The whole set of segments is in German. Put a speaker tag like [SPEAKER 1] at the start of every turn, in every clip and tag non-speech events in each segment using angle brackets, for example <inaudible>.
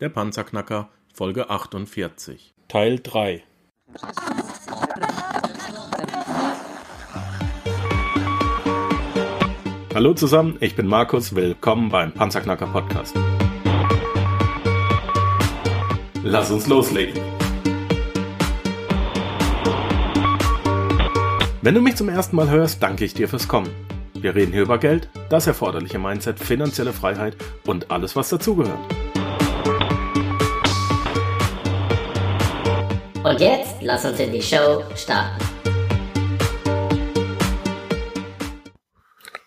[SPEAKER 1] Der Panzerknacker, Folge 48. Teil 3. Hallo zusammen, ich bin Markus, willkommen beim Panzerknacker Podcast. Lass uns loslegen. Wenn du mich zum ersten Mal hörst, danke ich dir fürs Kommen. Wir reden hier über Geld, das erforderliche Mindset, finanzielle Freiheit und alles, was dazugehört.
[SPEAKER 2] Und jetzt lass uns in die Show starten.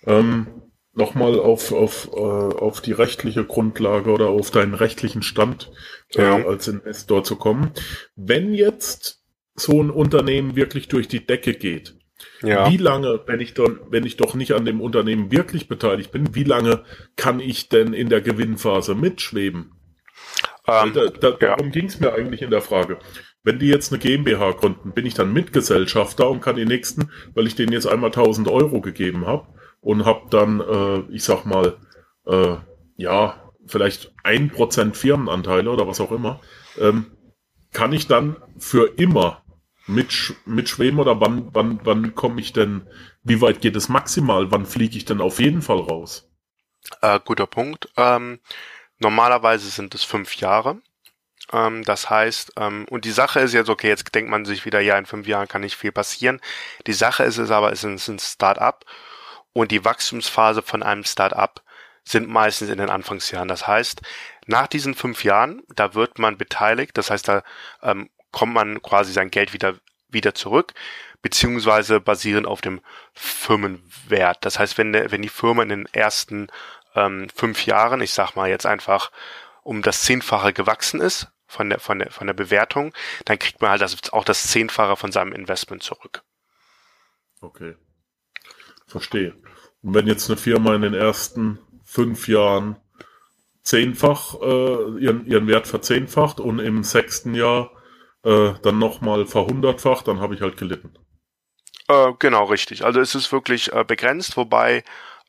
[SPEAKER 3] Ähm, Nochmal auf, auf, äh, auf die rechtliche Grundlage oder auf deinen rechtlichen Stand äh,
[SPEAKER 4] Ja.
[SPEAKER 3] als Investor zu kommen. Wenn jetzt so ein Unternehmen wirklich durch die Decke geht,
[SPEAKER 4] Ja.
[SPEAKER 3] wie lange, wenn ich dann, wenn ich doch nicht an dem Unternehmen wirklich beteiligt bin, wie lange kann ich denn in der Gewinnphase mitschweben?
[SPEAKER 4] Ähm,
[SPEAKER 3] da, da,
[SPEAKER 4] ja.
[SPEAKER 3] Darum ging es mir eigentlich in der Frage. Wenn die jetzt eine GmbH gründen, bin ich dann Mitgesellschafter und kann die nächsten, weil ich denen jetzt einmal 1000 Euro gegeben habe und habe dann, äh, ich sag mal, äh, ja, vielleicht ein Prozent Firmenanteile oder was auch immer, ähm, kann ich dann für immer mitsch mitschweben oder wann, wann, wann komme ich denn, wie weit geht es maximal, wann fliege ich denn auf jeden Fall raus?
[SPEAKER 4] Äh, guter Punkt. Ähm, normalerweise sind es fünf Jahre. Ähm, das heißt, ähm, und die Sache ist jetzt, okay, jetzt denkt man sich wieder, ja, in fünf Jahren kann nicht viel passieren. Die Sache ist es aber, es ist ein Start-up und die Wachstumsphase von einem Start-up sind meistens in den Anfangsjahren. Das heißt, nach diesen fünf Jahren, da wird man beteiligt, das heißt, da ähm, kommt man quasi sein Geld wieder, wieder zurück, beziehungsweise basierend auf dem Firmenwert. Das heißt, wenn, der, wenn die Firma in den ersten ähm, fünf Jahren, ich sag mal jetzt einfach um das Zehnfache gewachsen ist von der, von der, von der Bewertung, dann kriegt man halt das, auch das Zehnfache von seinem Investment zurück.
[SPEAKER 3] Okay. Verstehe. Und wenn jetzt eine Firma in den ersten fünf Jahren zehnfach äh, ihren, ihren Wert verzehnfacht und im sechsten Jahr äh, dann nochmal verhundertfacht, dann habe ich halt gelitten.
[SPEAKER 4] Äh, genau, richtig. Also es ist wirklich äh, begrenzt, wobei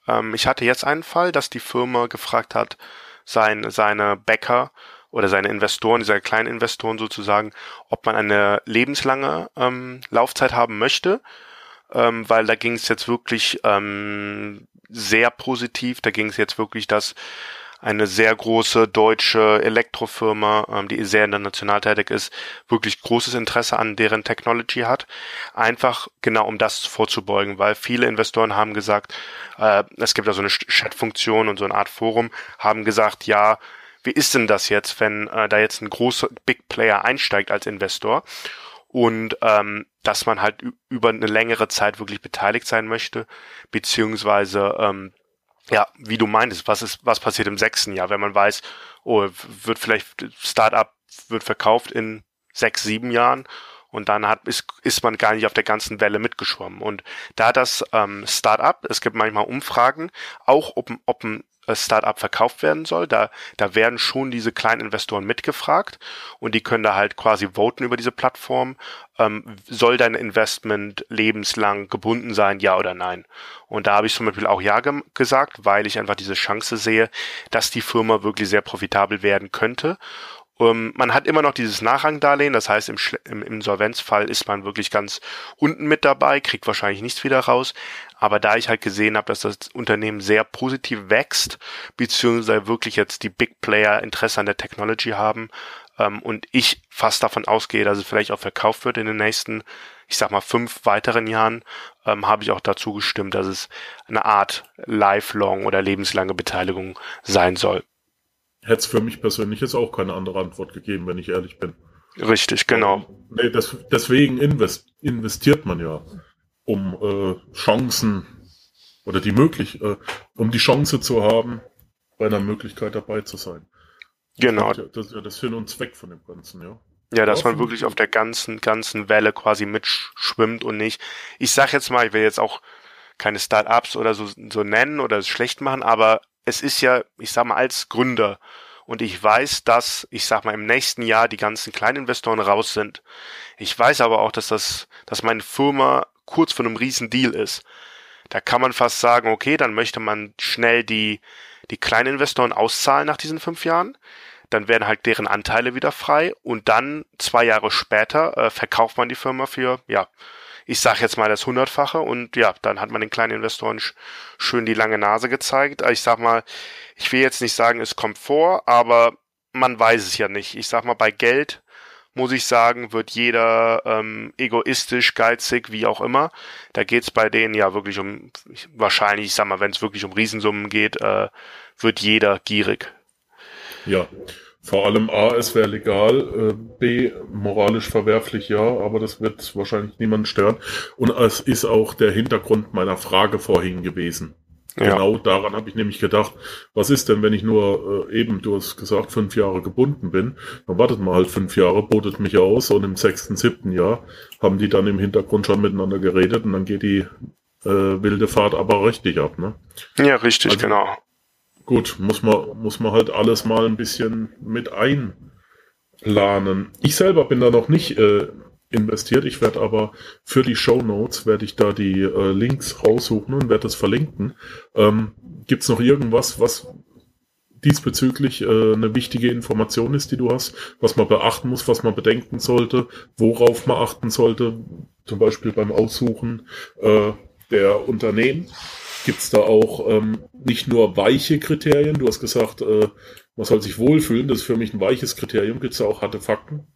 [SPEAKER 4] ähm, ich hatte jetzt einen Fall, dass die Firma gefragt hat, sein, seine Bäcker oder seine Investoren, diese kleinen Investoren sozusagen, ob man eine lebenslange ähm, Laufzeit haben möchte, ähm, weil da ging es jetzt wirklich ähm, sehr positiv. Da ging es jetzt wirklich, dass eine sehr große deutsche Elektrofirma, ähm, die sehr international tätig ist, wirklich großes Interesse an deren Technology hat. Einfach genau um das vorzubeugen, weil viele Investoren haben gesagt, äh, es gibt da so eine Chat-Funktion und so eine Art Forum, haben gesagt, ja, wie ist denn das jetzt, wenn äh, da jetzt ein großer Big Player einsteigt als Investor und ähm, dass man halt über eine längere Zeit wirklich beteiligt sein möchte, beziehungsweise ähm, ja, wie du meintest, was ist, was passiert im sechsten Jahr, wenn man weiß, oh, wird vielleicht Startup wird verkauft in sechs, sieben Jahren und dann hat, ist, ist man gar nicht auf der ganzen Welle mitgeschwommen. Und da das ähm, Startup, es gibt manchmal Umfragen, auch ob, ob ein Startup verkauft werden soll, da, da werden schon diese kleinen Investoren mitgefragt und die können da halt quasi voten über diese Plattform. Ähm, soll dein Investment lebenslang gebunden sein, ja oder nein? Und da habe ich zum Beispiel auch ja ge gesagt, weil ich einfach diese Chance sehe, dass die Firma wirklich sehr profitabel werden könnte. Um, man hat immer noch dieses Nachrangdarlehen, das heißt, im, Schle- im Insolvenzfall ist man wirklich ganz unten mit dabei, kriegt wahrscheinlich nichts wieder raus. Aber da ich halt gesehen habe, dass das Unternehmen sehr positiv wächst, beziehungsweise wirklich jetzt die Big Player Interesse an der Technology haben ähm, und ich fast davon ausgehe, dass es vielleicht auch verkauft wird in den nächsten, ich sag mal, fünf weiteren Jahren, ähm, habe ich auch dazu gestimmt, dass es eine Art lifelong oder lebenslange Beteiligung sein soll.
[SPEAKER 3] Hätte es für mich persönlich jetzt auch keine andere Antwort gegeben, wenn ich ehrlich bin.
[SPEAKER 4] Richtig, genau.
[SPEAKER 3] Nee, das, deswegen invest, investiert man ja, um äh, Chancen oder die möglich, äh, um die Chance zu haben, bei einer Möglichkeit dabei zu sein.
[SPEAKER 4] Genau.
[SPEAKER 3] Das ist ja, das, ist ja das Sinn und Zweck von dem Ganzen, ja.
[SPEAKER 4] Ja, dass man wirklich
[SPEAKER 3] ich
[SPEAKER 4] auf der ganzen, ganzen Welle quasi mitschwimmt und nicht. Ich sag jetzt mal, ich will jetzt auch keine Start-ups oder so, so nennen oder es schlecht machen, aber es ist ja, ich sag mal, als Gründer und ich weiß, dass, ich sag mal, im nächsten Jahr die ganzen Kleininvestoren raus sind. Ich weiß aber auch, dass das, dass meine Firma kurz vor einem riesen Deal ist. Da kann man fast sagen, okay, dann möchte man schnell die, die Kleininvestoren auszahlen nach diesen fünf Jahren. dann werden halt deren Anteile wieder frei und dann zwei Jahre später äh, verkauft man die Firma für, ja, ich sag jetzt mal das Hundertfache und ja, dann hat man den kleinen Investoren sch schön die lange Nase gezeigt. Ich sag mal, ich will jetzt nicht sagen, es kommt vor, aber man weiß es ja nicht. Ich sag mal, bei Geld muss ich sagen, wird jeder ähm, egoistisch, geizig, wie auch immer. Da geht's bei denen ja wirklich um, wahrscheinlich, ich sag mal, wenn es wirklich um Riesensummen geht, äh, wird jeder gierig.
[SPEAKER 3] Ja, vor allem A, es wäre legal, äh, B, moralisch verwerflich, ja, aber das wird wahrscheinlich niemanden stören. Und es ist auch der Hintergrund meiner Frage vorhin gewesen. Ja. Genau daran habe ich nämlich gedacht, was ist denn, wenn ich nur äh, eben, du hast gesagt, fünf Jahre gebunden bin, dann wartet mal halt fünf Jahre, botet mich aus und im sechsten, siebten Jahr haben die dann im Hintergrund schon miteinander geredet und dann geht die äh, wilde Fahrt aber richtig ab, ne?
[SPEAKER 4] Ja, richtig, also, genau.
[SPEAKER 3] Gut, muss man, muss man halt alles mal ein bisschen mit einplanen. Ich selber bin da noch nicht äh, investiert. Ich werde aber für die Show Notes werde ich da die äh, Links raussuchen und werde das verlinken. Ähm, Gibt es noch irgendwas, was diesbezüglich äh, eine wichtige Information ist, die du hast, was man beachten muss, was man bedenken sollte, worauf man achten sollte, zum Beispiel beim Aussuchen äh, der Unternehmen? Gibt es da auch ähm, nicht nur weiche Kriterien? Du hast gesagt, äh, man soll sich wohlfühlen. Das ist für mich ein weiches Kriterium. Gibt es da auch harte Fakten?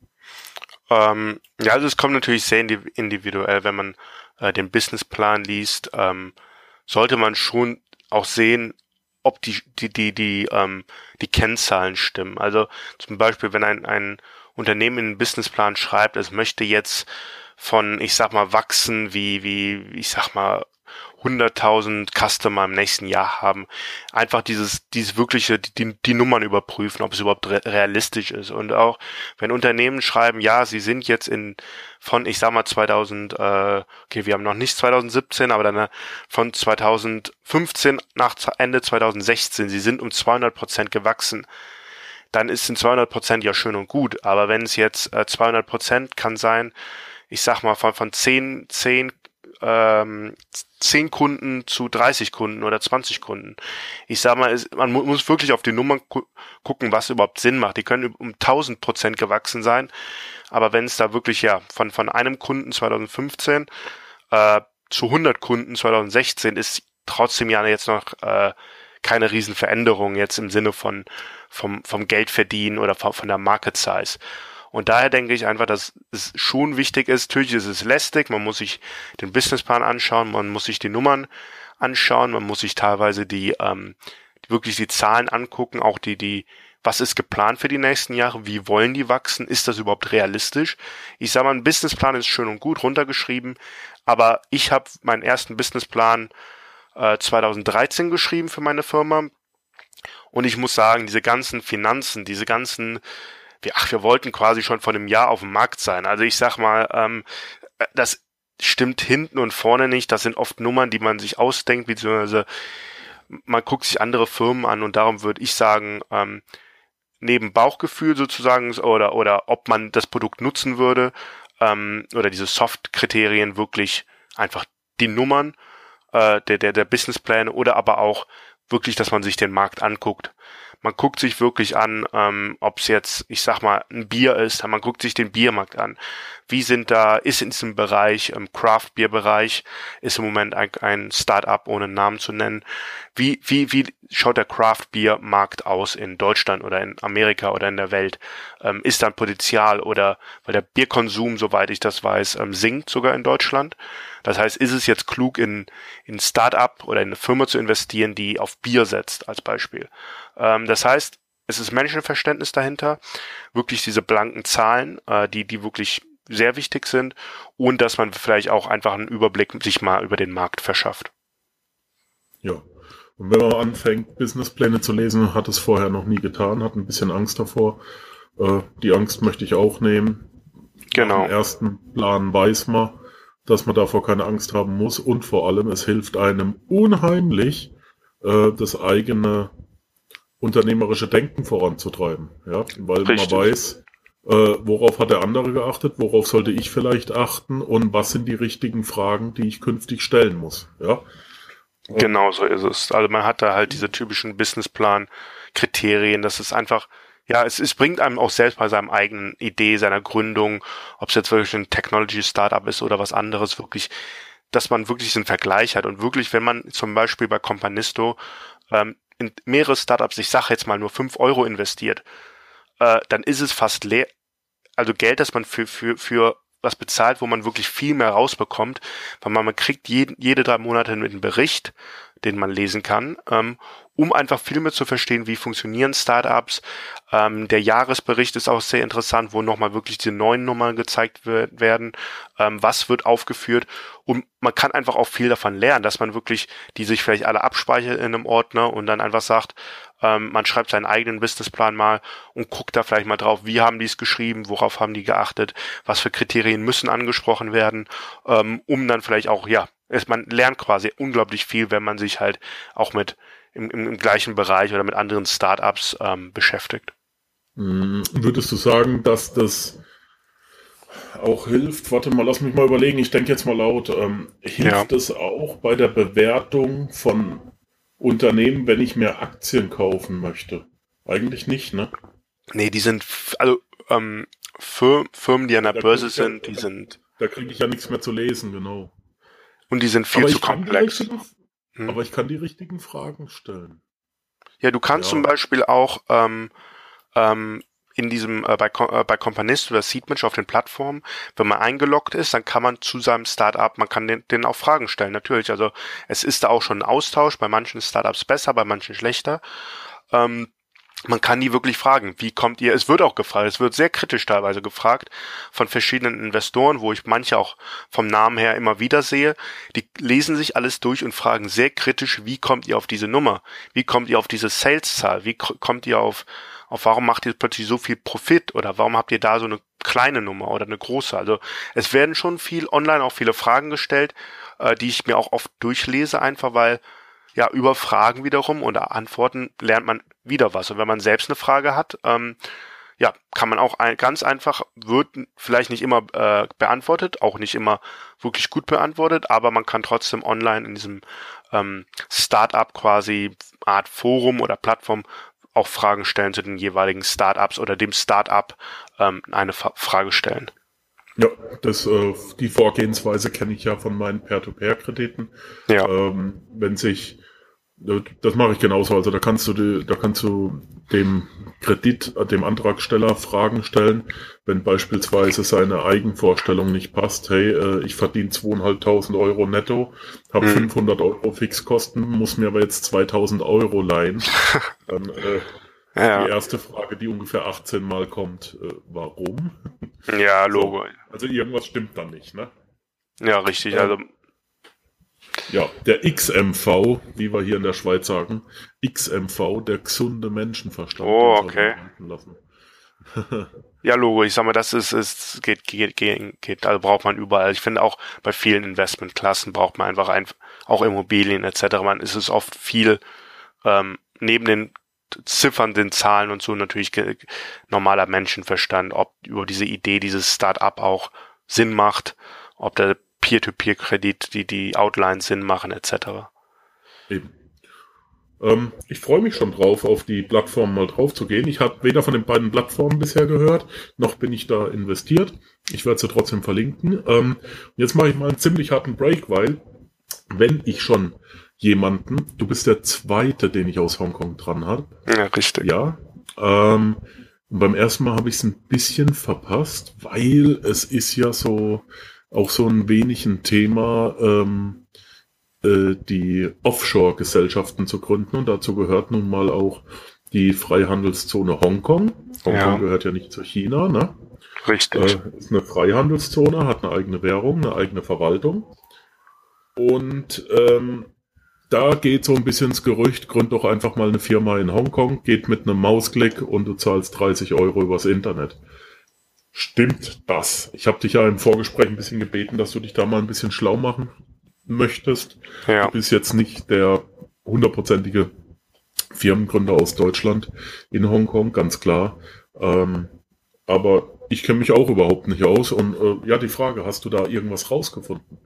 [SPEAKER 4] Ähm, ja, also es kommt natürlich sehr individuell, wenn man äh, den Businessplan liest, ähm, sollte man schon auch sehen, ob die die die die ähm, die Kennzahlen stimmen. Also zum Beispiel, wenn ein ein Unternehmen einen Businessplan schreibt, es möchte jetzt von, ich sag mal, wachsen wie wie ich sag mal 100.000 Customer im nächsten Jahr haben. Einfach dieses, dieses wirkliche, die, die Nummern überprüfen, ob es überhaupt realistisch ist. Und auch wenn Unternehmen schreiben, ja, sie sind jetzt in, von, ich sag mal 2000, äh, okay, wir haben noch nicht 2017, aber dann äh, von 2015 nach Ende 2016, sie sind um 200 Prozent gewachsen dann ist in 200 Prozent ja schön und gut. Aber wenn es jetzt äh, 200 Prozent kann sein, ich sag mal von, von 10, 10 ähm, 10 Kunden zu 30 Kunden oder 20 Kunden. Ich sag mal, man muss wirklich auf die Nummern gu gucken, was überhaupt Sinn macht. Die können um 1000 Prozent gewachsen sein, aber wenn es da wirklich ja von, von einem Kunden 2015 äh, zu 100 Kunden 2016 ist trotzdem ja jetzt noch äh, keine Riesenveränderung jetzt im Sinne von vom, vom Geldverdienen oder von, von der Market Size. Und daher denke ich einfach, dass es schon wichtig ist. Natürlich ist es lästig, man muss sich den Businessplan anschauen, man muss sich die Nummern anschauen, man muss sich teilweise die ähm, wirklich die Zahlen angucken, auch die die was ist geplant für die nächsten Jahre, wie wollen die wachsen, ist das überhaupt realistisch? Ich sage mal, ein Businessplan ist schön und gut runtergeschrieben, aber ich habe meinen ersten Businessplan äh, 2013 geschrieben für meine Firma und ich muss sagen, diese ganzen Finanzen, diese ganzen wir, ach, wir wollten quasi schon vor einem Jahr auf dem Markt sein. Also ich sag mal, ähm, das stimmt hinten und vorne nicht. Das sind oft Nummern, die man sich ausdenkt, beziehungsweise man guckt sich andere Firmen an und darum würde ich sagen, ähm, neben Bauchgefühl sozusagen oder oder ob man das Produkt nutzen würde ähm, oder diese Soft-Kriterien wirklich einfach die Nummern äh, der der der Businesspläne oder aber auch wirklich, dass man sich den Markt anguckt man guckt sich wirklich an, ähm, ob es jetzt, ich sag mal, ein Bier ist, man guckt sich den Biermarkt an. Wie sind da, ist in diesem Bereich, im Craft-Bier-Bereich, ist im Moment ein, ein Start-up, ohne Namen zu nennen. Wie, wie, wie schaut der Craft-Bier-Markt aus in Deutschland oder in Amerika oder in der Welt? Ähm, ist da ein Potenzial oder, weil der Bierkonsum, soweit ich das weiß, ähm, sinkt sogar in Deutschland. Das heißt, ist es jetzt klug, in, in Start-up oder in eine Firma zu investieren, die auf Bier setzt, als Beispiel? Ähm, das heißt, es ist Menschenverständnis dahinter, wirklich diese blanken Zahlen, äh, die, die wirklich sehr wichtig sind und dass man vielleicht auch einfach einen Überblick sich mal über den Markt verschafft.
[SPEAKER 3] Ja. Und wenn man anfängt, Businesspläne zu lesen, hat es vorher noch nie getan, hat ein bisschen Angst davor. Äh, die Angst möchte ich auch nehmen.
[SPEAKER 4] Genau.
[SPEAKER 3] Im ersten Plan weiß man, dass man davor keine Angst haben muss und vor allem, es hilft einem unheimlich, äh, das eigene unternehmerische Denken voranzutreiben. Ja, weil Richtig. man weiß, äh, worauf hat der andere geachtet, worauf sollte ich vielleicht achten und was sind die richtigen Fragen, die ich künftig stellen muss. Ja.
[SPEAKER 4] Genau so ist es. Also man hat da halt diese typischen Businessplan-Kriterien. Das ist einfach, ja, es, es bringt einem auch selbst bei seinem eigenen Idee, seiner Gründung, ob es jetzt wirklich ein Technology-Startup ist oder was anderes, wirklich, dass man wirklich einen Vergleich hat. Und wirklich, wenn man zum Beispiel bei Companisto ähm, in mehrere Startups, ich sage jetzt mal nur fünf Euro investiert, äh, dann ist es fast leer, also Geld, das man für, für, für was bezahlt, wo man wirklich viel mehr rausbekommt, weil man, man kriegt jeden, jede drei Monate einen Bericht, den man lesen kann, ähm, um einfach viel mehr zu verstehen, wie funktionieren Startups. Ähm, der Jahresbericht ist auch sehr interessant, wo nochmal wirklich die neuen Nummern gezeigt wird, werden, ähm, was wird aufgeführt und man kann einfach auch viel davon lernen, dass man wirklich die sich vielleicht alle abspeichert in einem Ordner und dann einfach sagt, ähm, man schreibt seinen eigenen Businessplan mal und guckt da vielleicht mal drauf, wie haben die es geschrieben, worauf haben die geachtet, was für Kriterien müssen angesprochen werden, ähm, um dann vielleicht auch, ja, es, man lernt quasi unglaublich viel, wenn man sich halt auch mit im, im, im gleichen Bereich oder mit anderen Startups ähm, beschäftigt.
[SPEAKER 3] Hm, würdest du sagen, dass das auch hilft? Warte mal, lass mich mal überlegen. Ich denke jetzt mal laut. Ähm, hilft es auch bei der Bewertung von Unternehmen, wenn ich mehr Aktien kaufen möchte? Eigentlich nicht, ne?
[SPEAKER 4] Nee, die sind, also ähm, Firmen, die an der da Börse sind, ja, die sind.
[SPEAKER 3] Da kriege ich ja nichts mehr zu lesen, genau.
[SPEAKER 4] Und die sind viel
[SPEAKER 3] aber
[SPEAKER 4] zu komplex.
[SPEAKER 3] Hm. Aber ich kann die richtigen Fragen stellen.
[SPEAKER 4] Ja, du kannst ja. zum Beispiel auch ähm, ähm, in diesem äh, bei, äh, bei Companist oder Seedmatch auf den Plattformen, wenn man eingeloggt ist, dann kann man zu seinem Startup, man kann den, den auch Fragen stellen, natürlich. Also es ist da auch schon ein Austausch, bei manchen Startups besser, bei manchen schlechter. Ähm, man kann die wirklich fragen, wie kommt ihr, es wird auch gefragt, es wird sehr kritisch teilweise gefragt von verschiedenen Investoren, wo ich manche auch vom Namen her immer wieder sehe, die lesen sich alles durch und fragen sehr kritisch, wie kommt ihr auf diese Nummer, wie kommt ihr auf diese Sales-Zahl, wie kommt ihr auf, auf warum macht ihr plötzlich so viel Profit oder warum habt ihr da so eine kleine Nummer oder eine große, also es werden schon viel online auch viele Fragen gestellt, äh, die ich mir auch oft durchlese einfach, weil ja, über Fragen wiederum oder Antworten lernt man wieder was. Und wenn man selbst eine Frage hat, ähm, ja, kann man auch ein, ganz einfach, wird vielleicht nicht immer äh, beantwortet, auch nicht immer wirklich gut beantwortet, aber man kann trotzdem online in diesem ähm, Startup quasi Art Forum oder Plattform auch Fragen stellen zu den jeweiligen Startups oder dem Startup ähm, eine Fa Frage stellen.
[SPEAKER 3] Ja, das, äh, die Vorgehensweise kenne ich ja von meinen Peer-to-Peer-Krediten. Ja. Ähm, wenn sich das mache ich genauso. Also da kannst du, die, da kannst du dem Kredit, äh, dem Antragsteller Fragen stellen, wenn beispielsweise seine Eigenvorstellung nicht passt. Hey, äh, ich verdiene zweieinhalbtausend Euro netto, habe mhm. 500 Euro Fixkosten, muss mir aber jetzt 2000 Euro leihen. <laughs> Dann äh, ja. die erste Frage, die ungefähr 18 Mal kommt, äh, warum?
[SPEAKER 4] Ja, <laughs> Logo.
[SPEAKER 3] So, also irgendwas stimmt da nicht, ne?
[SPEAKER 4] Ja, richtig. Also
[SPEAKER 3] ja, der XMV, wie wir hier in der Schweiz sagen, XMV, der gesunde Menschenverstand.
[SPEAKER 4] Oh, okay. <laughs> ja, Logo, ich sag mal, das ist, ist geht, geht, geht, geht, also braucht man überall. Ich finde auch bei vielen Investmentklassen braucht man einfach ein, auch Immobilien etc. Man ist es oft viel ähm, neben den Ziffern, den Zahlen und so natürlich normaler Menschenverstand, ob über diese Idee, dieses Start-up auch Sinn macht, ob der Peer-to-Peer-Kredit, die die Outlines Sinn machen, etc.
[SPEAKER 3] Eben. Ähm, ich freue mich schon drauf, auf die Plattform mal drauf zu gehen. Ich habe weder von den beiden Plattformen bisher gehört, noch bin ich da investiert. Ich werde sie trotzdem verlinken. Ähm, jetzt mache ich mal einen ziemlich harten Break, weil wenn ich schon jemanden, du bist der zweite, den ich aus Hongkong dran habe.
[SPEAKER 4] Ja, richtig.
[SPEAKER 3] Ja. Ähm, und beim ersten Mal habe ich es ein bisschen verpasst, weil es ist ja so, auch so ein wenig ein Thema, ähm, äh, die Offshore-Gesellschaften zu gründen. Und dazu gehört nun mal auch die Freihandelszone Hongkong. Hongkong ja. gehört ja nicht zu China, ne?
[SPEAKER 4] Richtig.
[SPEAKER 3] Äh, ist eine Freihandelszone, hat eine eigene Währung, eine eigene Verwaltung. Und ähm, da geht so ein bisschen das Gerücht, gründ doch einfach mal eine Firma in Hongkong, geht mit einem Mausklick und du zahlst 30 Euro übers Internet. Stimmt das? Ich habe dich ja im Vorgespräch ein bisschen gebeten, dass du dich da mal ein bisschen schlau machen möchtest. Ja. Du bist jetzt nicht der hundertprozentige Firmengründer aus Deutschland in Hongkong, ganz klar. Ähm, aber ich kenne mich auch überhaupt nicht aus. Und äh, ja, die Frage, hast du da irgendwas rausgefunden?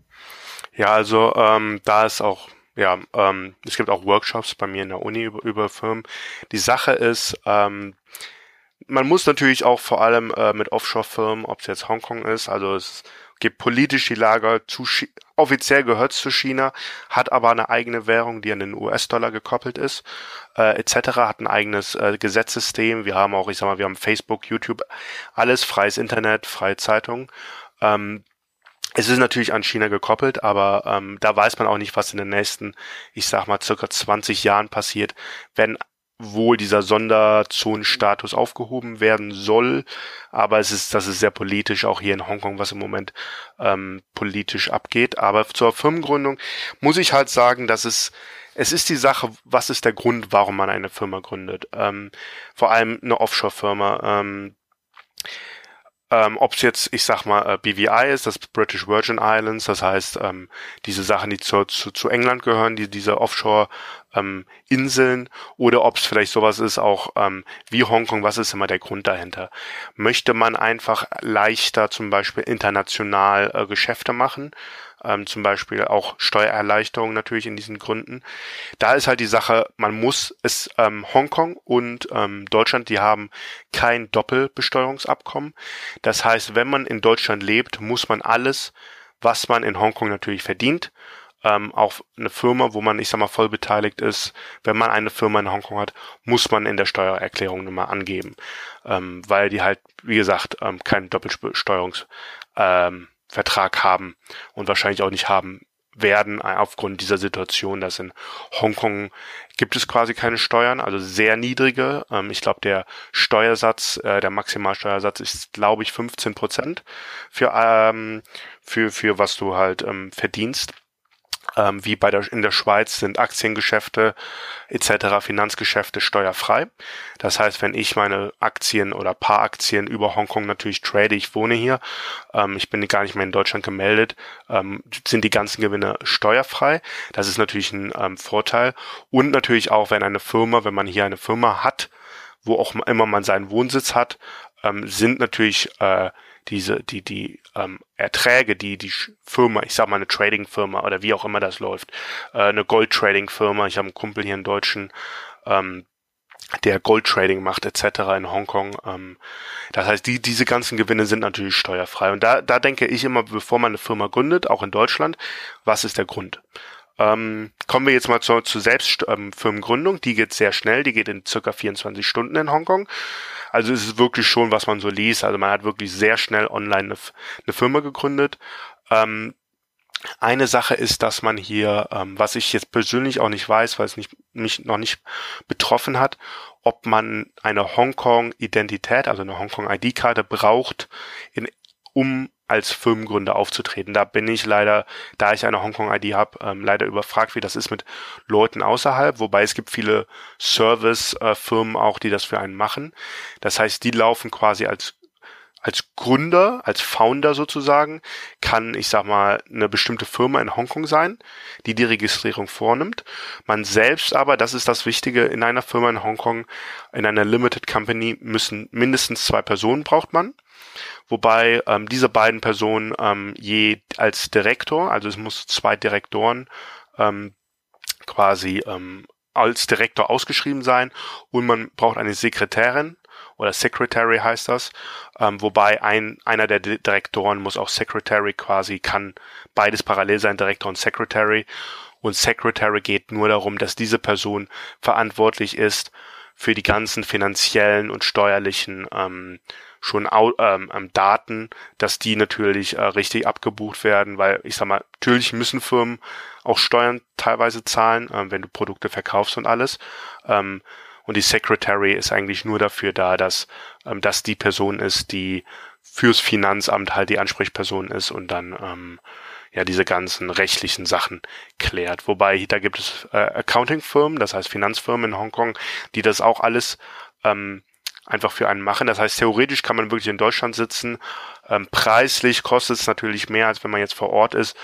[SPEAKER 4] Ja, also ähm, da ist auch, ja, ähm, es gibt auch Workshops bei mir in der Uni über, über Firmen. Die Sache ist, ähm, man muss natürlich auch vor allem äh, mit Offshore-Firmen, ob es jetzt Hongkong ist, also es gibt politisch die Lage zu offiziell gehört zu China, hat aber eine eigene Währung, die an den US-Dollar gekoppelt ist, äh, etc. hat ein eigenes äh, Gesetzessystem. Wir haben auch, ich sag mal, wir haben Facebook, YouTube, alles freies Internet, freie Zeitung. Ähm, es ist natürlich an China gekoppelt, aber ähm, da weiß man auch nicht, was in den nächsten, ich sag mal, circa 20 Jahren passiert, wenn wohl dieser Sonderzonenstatus aufgehoben werden soll. Aber es ist, das ist sehr politisch, auch hier in Hongkong, was im Moment ähm, politisch abgeht. Aber zur Firmengründung muss ich halt sagen, dass es es ist die Sache, was ist der Grund, warum man eine Firma gründet. Ähm, vor allem eine Offshore-Firma. Ähm, ähm, Ob es jetzt, ich sag mal, äh, BVI ist, das British Virgin Islands, das heißt, ähm, diese Sachen, die zu, zu, zu England gehören, die, diese Offshore-Inseln, ähm, oder ob es vielleicht sowas ist, auch ähm, wie Hongkong, was ist immer der Grund dahinter? Möchte man einfach leichter zum Beispiel international äh, Geschäfte machen? ähm, zum Beispiel auch Steuererleichterungen natürlich in diesen Gründen. Da ist halt die Sache, man muss es, ähm, Hongkong und ähm, Deutschland, die haben kein Doppelbesteuerungsabkommen. Das heißt, wenn man in Deutschland lebt, muss man alles, was man in Hongkong natürlich verdient, ähm, auch eine Firma, wo man, ich sag mal, voll beteiligt ist, wenn man eine Firma in Hongkong hat, muss man in der Steuererklärung immer angeben, ähm, weil die halt, wie gesagt, ähm, keinen Doppelbesteuerungs ähm, haben und wahrscheinlich auch nicht haben werden äh, aufgrund dieser Situation, dass in Hongkong gibt es quasi keine Steuern, also sehr niedrige. Ähm, ich glaube, der Steuersatz, äh, der Maximalsteuersatz ist, glaube ich, 15 Prozent für, ähm, für, für was du halt verdienst ähm, wie bei der, in der Schweiz sind Aktiengeschäfte etc., Finanzgeschäfte steuerfrei. Das heißt, wenn ich meine Aktien oder paar Aktien über Hongkong natürlich trade, ich wohne hier, ähm, ich bin gar nicht mehr in Deutschland gemeldet, ähm, sind die ganzen Gewinne steuerfrei. Das ist natürlich ein ähm, Vorteil. Und natürlich auch, wenn eine Firma, wenn man hier eine Firma hat, wo auch immer man seinen Wohnsitz hat, ähm, sind natürlich äh, diese, die, die ähm, Erträge, die die Firma, ich sag mal eine Trading-Firma oder wie auch immer das läuft, äh, eine Gold-Trading-Firma, ich habe einen Kumpel hier in Deutschen, ähm, der Gold-Trading macht etc. in Hongkong. Ähm, das heißt, die, diese ganzen Gewinne sind natürlich steuerfrei. Und da, da denke ich immer, bevor man eine Firma gründet, auch in Deutschland, was ist der Grund? Ähm, kommen wir jetzt mal zur, zur Selbstfirmengründung. Ähm, die geht sehr schnell, die geht in circa 24 Stunden in Hongkong. Also es ist wirklich schon, was man so liest. Also man hat wirklich sehr schnell online eine, eine Firma gegründet. Ähm, eine Sache ist, dass man hier, ähm, was ich jetzt persönlich auch nicht weiß, weil es nicht, mich noch nicht betroffen hat, ob man eine Hongkong-Identität, also eine Hongkong-ID-Karte braucht, in, um als Firmengründer aufzutreten. Da bin ich leider, da ich eine Hongkong-ID habe, ähm, leider überfragt, wie das ist mit Leuten außerhalb. Wobei es gibt viele Service-Firmen auch, die das für einen machen. Das heißt, die laufen quasi als als Gründer, als Founder sozusagen, kann, ich sag mal, eine bestimmte Firma in Hongkong sein, die die Registrierung vornimmt. Man selbst aber, das ist das Wichtige, in einer Firma in Hongkong, in einer Limited Company müssen mindestens zwei Personen braucht man wobei ähm, diese beiden Personen ähm, je als Direktor, also es muss zwei Direktoren ähm, quasi ähm, als Direktor ausgeschrieben sein und man braucht eine Sekretärin oder Secretary heißt das, ähm, wobei ein einer der Direktoren muss auch Secretary quasi kann beides parallel sein, Direktor und Secretary und Secretary geht nur darum, dass diese Person verantwortlich ist für die ganzen finanziellen und steuerlichen ähm, schon ähm, ähm, Daten, dass die natürlich äh, richtig abgebucht werden, weil ich sag mal, natürlich müssen Firmen auch Steuern teilweise zahlen, ähm, wenn du Produkte verkaufst und alles. Ähm, und die Secretary ist eigentlich nur dafür da, dass ähm, das die Person ist, die fürs Finanzamt halt die Ansprechperson ist und dann ähm, ja diese ganzen rechtlichen Sachen klärt. Wobei da gibt es äh, Accounting-Firmen, das heißt Finanzfirmen in Hongkong, die das auch alles ähm, einfach für einen machen. Das heißt, theoretisch kann man wirklich in Deutschland sitzen. Ähm, preislich kostet es natürlich mehr, als wenn man jetzt vor Ort ist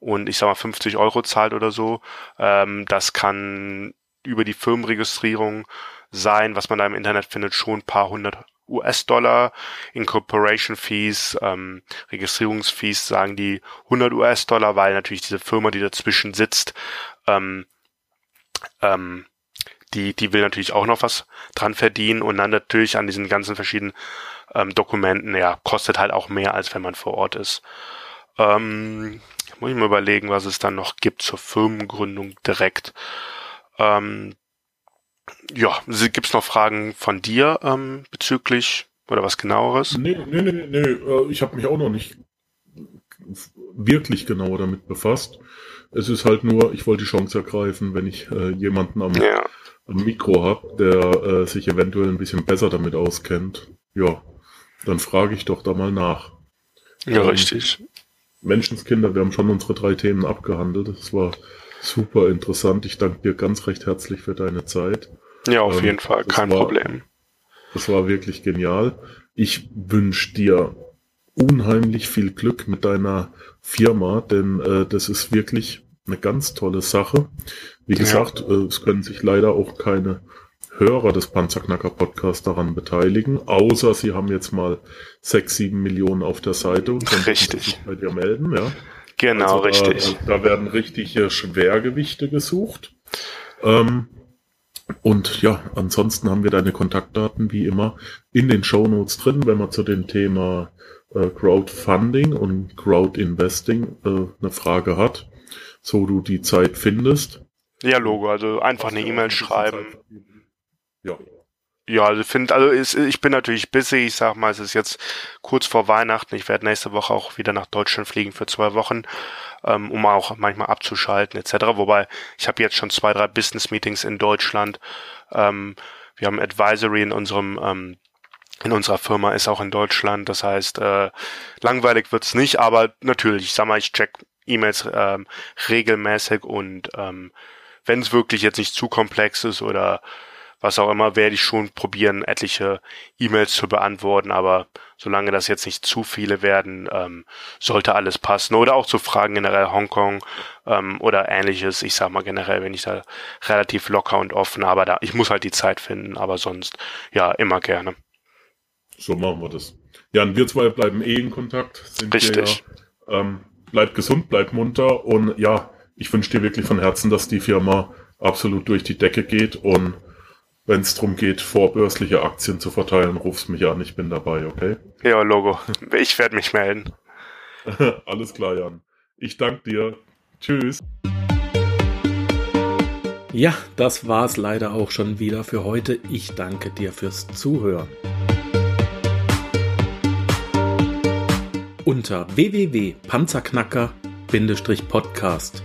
[SPEAKER 4] und ich sag mal 50 Euro zahlt oder so. Ähm, das kann über die Firmenregistrierung sein, was man da im Internet findet, schon ein paar hundert US-Dollar, Incorporation Fees, ähm, Registrierungsfees sagen die 100 US-Dollar, weil natürlich diese Firma, die dazwischen sitzt, ähm, ähm, die, die will natürlich auch noch was dran verdienen und dann natürlich an diesen ganzen verschiedenen ähm, Dokumenten, ja, kostet halt auch mehr, als wenn man vor Ort ist. Ähm, muss ich mal überlegen, was es dann noch gibt zur Firmengründung direkt. Ähm, ja, gibt's noch Fragen von dir ähm, bezüglich oder was genaueres?
[SPEAKER 3] Nee, nee, nee, nee, nee. ich habe mich auch noch nicht wirklich genauer damit befasst. Es ist halt nur, ich wollte die Chance ergreifen, wenn ich äh, jemanden am, ja. am Mikro habe, der äh, sich eventuell ein bisschen besser damit auskennt. Ja, dann frage ich doch da mal nach.
[SPEAKER 4] Ja, ähm, richtig.
[SPEAKER 3] Menschenskinder, wir haben schon unsere drei Themen abgehandelt. Das war super interessant. Ich danke dir ganz recht herzlich für deine Zeit.
[SPEAKER 4] Ja, auf ähm, jeden Fall, kein war, Problem.
[SPEAKER 3] Das war wirklich genial. Ich wünsche dir unheimlich viel Glück mit deiner Firma, denn äh, das ist wirklich eine ganz tolle Sache. Wie gesagt, ja. äh, es können sich leider auch keine Hörer des Panzerknacker Podcasts daran beteiligen, außer sie haben jetzt mal sechs, sieben Millionen auf der Seite und
[SPEAKER 4] können sich
[SPEAKER 3] bei dir melden, ja.
[SPEAKER 4] Genau, also, richtig.
[SPEAKER 3] Da, da werden richtige Schwergewichte gesucht. Ähm, und ja, ansonsten haben wir deine Kontaktdaten wie immer in den Show Notes drin, wenn man zu dem Thema äh, Crowdfunding und Crowdinvesting äh, eine Frage hat, so du die Zeit findest.
[SPEAKER 4] Ja, Logo, also einfach eine E-Mail schreiben.
[SPEAKER 3] Ja.
[SPEAKER 4] Ja, also find, also ist, ich bin natürlich busy. Ich sag mal, es ist jetzt kurz vor Weihnachten. Ich werde nächste Woche auch wieder nach Deutschland fliegen für zwei Wochen, ähm, um auch manchmal abzuschalten etc. Wobei ich habe jetzt schon zwei, drei Business Meetings in Deutschland. Ähm, wir haben Advisory in unserem ähm, in unserer Firma ist auch in Deutschland. Das heißt, äh, langweilig wird's nicht, aber natürlich, ich sag mal, ich check E-Mails ähm, regelmäßig und ähm, wenn es wirklich jetzt nicht zu komplex ist oder was auch immer, werde ich schon probieren, etliche E-Mails zu beantworten, aber solange das jetzt nicht zu viele werden, ähm, sollte alles passen. Oder auch zu Fragen generell Hongkong ähm, oder ähnliches. Ich sag mal generell bin ich da relativ locker und offen, aber da, ich muss halt die Zeit finden, aber sonst ja immer gerne.
[SPEAKER 3] So machen wir das. Ja, und wir zwei bleiben eh in Kontakt.
[SPEAKER 4] Sind Richtig.
[SPEAKER 3] Ja, ähm, bleib gesund, bleib munter und ja, ich wünsche dir wirklich von Herzen, dass die Firma absolut durch die Decke geht und wenn es darum geht, vorbörsliche Aktien zu verteilen, rufst mich an, ich bin dabei, okay?
[SPEAKER 4] Ja, Logo. Ich werde mich melden. <laughs>
[SPEAKER 3] Alles klar, Jan. Ich danke dir. Tschüss.
[SPEAKER 1] Ja, das war's leider auch schon wieder für heute. Ich danke dir fürs Zuhören. Unter www.panzerknacker-podcast